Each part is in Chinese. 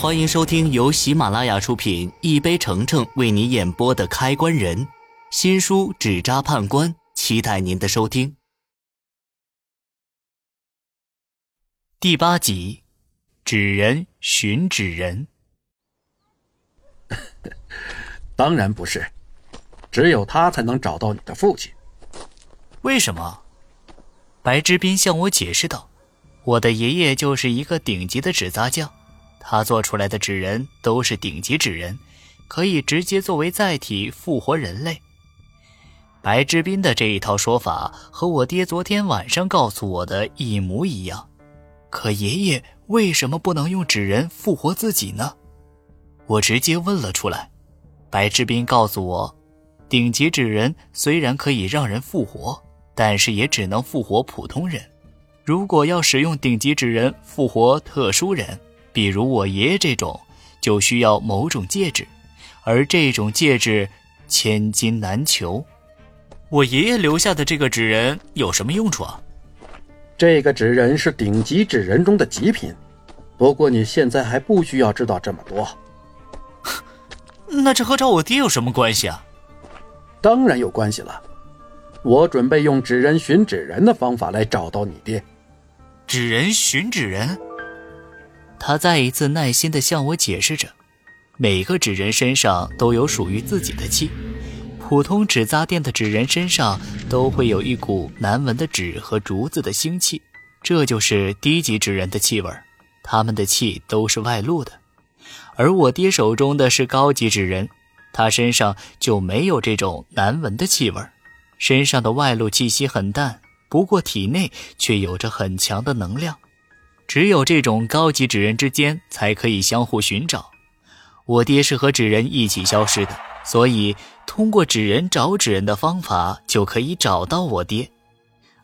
欢迎收听由喜马拉雅出品、一杯橙橙为你演播的《开关人》新书《纸扎判官》，期待您的收听。第八集，纸人寻纸人。当然不是，只有他才能找到你的父亲。为什么？白之斌向我解释道：“我的爷爷就是一个顶级的纸扎匠。”他做出来的纸人都是顶级纸人，可以直接作为载体复活人类。白志斌的这一套说法和我爹昨天晚上告诉我的一模一样。可爷爷为什么不能用纸人复活自己呢？我直接问了出来。白志斌告诉我，顶级纸人虽然可以让人复活，但是也只能复活普通人。如果要使用顶级纸人复活特殊人，比如我爷爷这种，就需要某种戒指，而这种戒指千金难求。我爷爷留下的这个纸人有什么用处啊？这个纸人是顶级纸人中的极品，不过你现在还不需要知道这么多。那这和找我爹有什么关系啊？当然有关系了，我准备用纸人寻纸人的方法来找到你爹。纸人寻纸人。他再一次耐心地向我解释着，每个纸人身上都有属于自己的气，普通纸扎店的纸人身上都会有一股难闻的纸和竹子的腥气，这就是低级纸人的气味他们的气都是外露的。而我爹手中的是高级纸人，他身上就没有这种难闻的气味身上的外露气息很淡，不过体内却有着很强的能量。只有这种高级纸人之间才可以相互寻找。我爹是和纸人一起消失的，所以通过纸人找纸人的方法就可以找到我爹。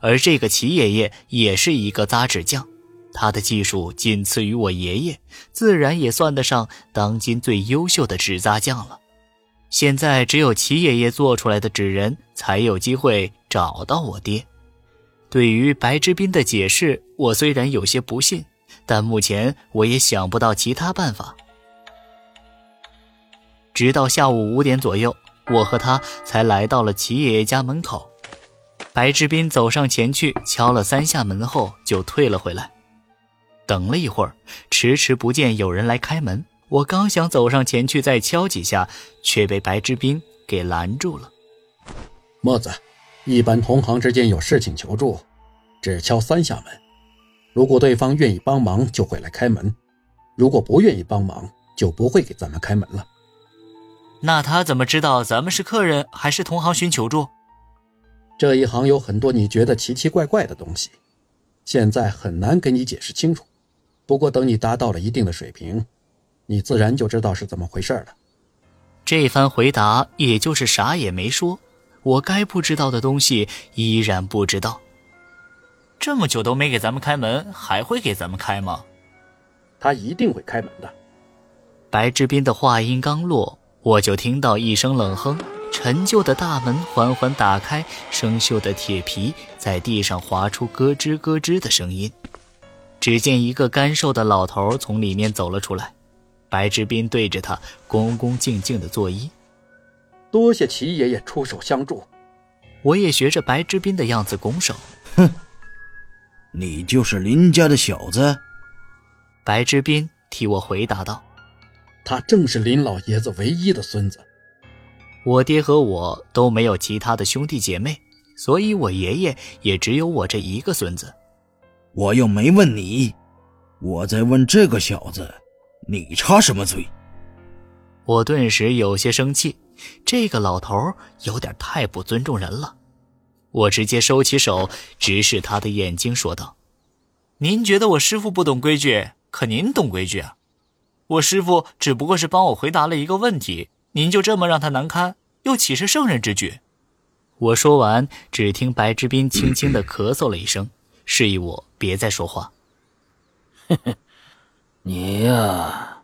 而这个齐爷爷也是一个扎纸匠，他的技术仅次于我爷爷，自然也算得上当今最优秀的纸扎匠了。现在只有齐爷爷做出来的纸人才有机会找到我爹。对于白之斌的解释，我虽然有些不信，但目前我也想不到其他办法。直到下午五点左右，我和他才来到了齐爷爷家门口。白志斌走上前去敲了三下门后，就退了回来。等了一会儿，迟迟不见有人来开门。我刚想走上前去再敲几下，却被白志斌给拦住了。帽子。一般同行之间有事情求助，只敲三下门。如果对方愿意帮忙，就会来开门；如果不愿意帮忙，就不会给咱们开门了。那他怎么知道咱们是客人还是同行寻求助？这一行有很多你觉得奇奇怪怪的东西，现在很难给你解释清楚。不过等你达到了一定的水平，你自然就知道是怎么回事了。这番回答也就是啥也没说。我该不知道的东西依然不知道。这么久都没给咱们开门，还会给咱们开吗？他一定会开门的。白志斌的话音刚落，我就听到一声冷哼，陈旧的大门缓缓打开，生锈的铁皮在地上划出咯吱咯吱的声音。只见一个干瘦的老头从里面走了出来，白志斌对着他恭恭敬敬的作揖。多谢齐爷爷出手相助，我也学着白之斌的样子拱手。哼，你就是林家的小子？白之斌替我回答道：“他正是林老爷子唯一的孙子。我爹和我都没有其他的兄弟姐妹，所以我爷爷也只有我这一个孙子。我又没问你，我在问这个小子，你插什么嘴？”我顿时有些生气。这个老头有点太不尊重人了，我直接收起手，直视他的眼睛，说道：“您觉得我师傅不懂规矩，可您懂规矩啊！我师傅只不过是帮我回答了一个问题，您就这么让他难堪，又岂是圣人之举？”我说完，只听白之斌轻轻的咳嗽了一声，示意我别再说话。你呀，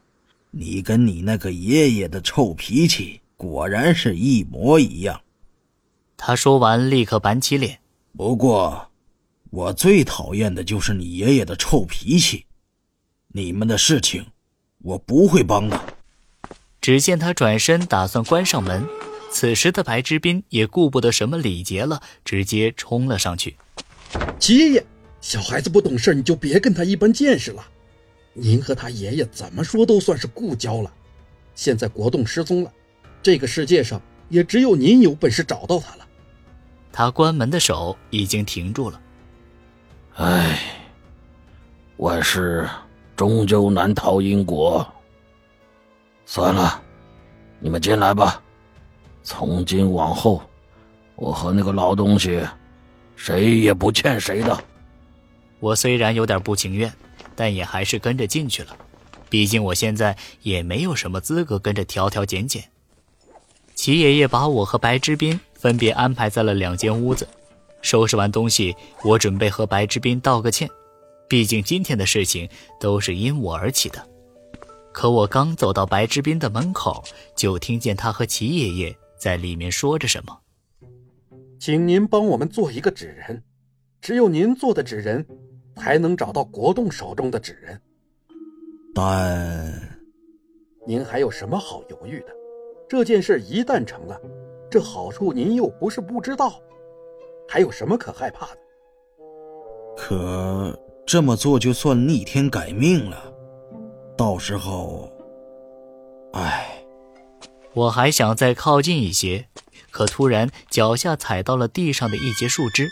你跟你那个爷爷的臭脾气。果然是一模一样。他说完，立刻板起脸。不过，我最讨厌的就是你爷爷的臭脾气。你们的事情，我不会帮的。只见他转身打算关上门，此时的白之斌也顾不得什么礼节了，直接冲了上去。七爷爷，小孩子不懂事，你就别跟他一般见识了。您和他爷爷怎么说都算是故交了。现在国栋失踪了，这个世界上也只有您有本事找到他了。他关门的手已经停住了。唉，万事终究难逃因果。算了，你们进来吧。从今往后，我和那个老东西，谁也不欠谁的。我虽然有点不情愿，但也还是跟着进去了。毕竟我现在也没有什么资格跟着挑挑拣拣。齐爷爷把我和白之斌分别安排在了两间屋子。收拾完东西，我准备和白之斌道个歉，毕竟今天的事情都是因我而起的。可我刚走到白之斌的门口，就听见他和齐爷爷在里面说着什么。请您帮我们做一个纸人，只有您做的纸人，才能找到国栋手中的纸人。但，您还有什么好犹豫的？这件事一旦成了，这好处您又不是不知道，还有什么可害怕的？可这么做就算逆天改命了，到时候，唉，我还想再靠近一些，可突然脚下踩到了地上的一截树枝，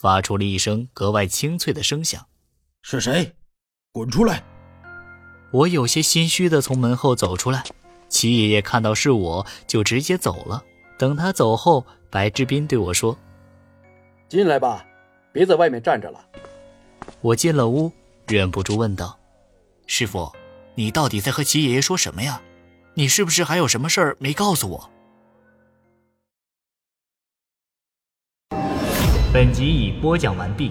发出了一声格外清脆的声响。是谁？滚出来！我有些心虚的从门后走出来，齐爷爷看到是我，就直接走了。等他走后，白志斌对我说：“进来吧，别在外面站着了。”我进了屋，忍不住问道：“师傅，你到底在和齐爷爷说什么呀？你是不是还有什么事儿没告诉我？”本集已播讲完毕。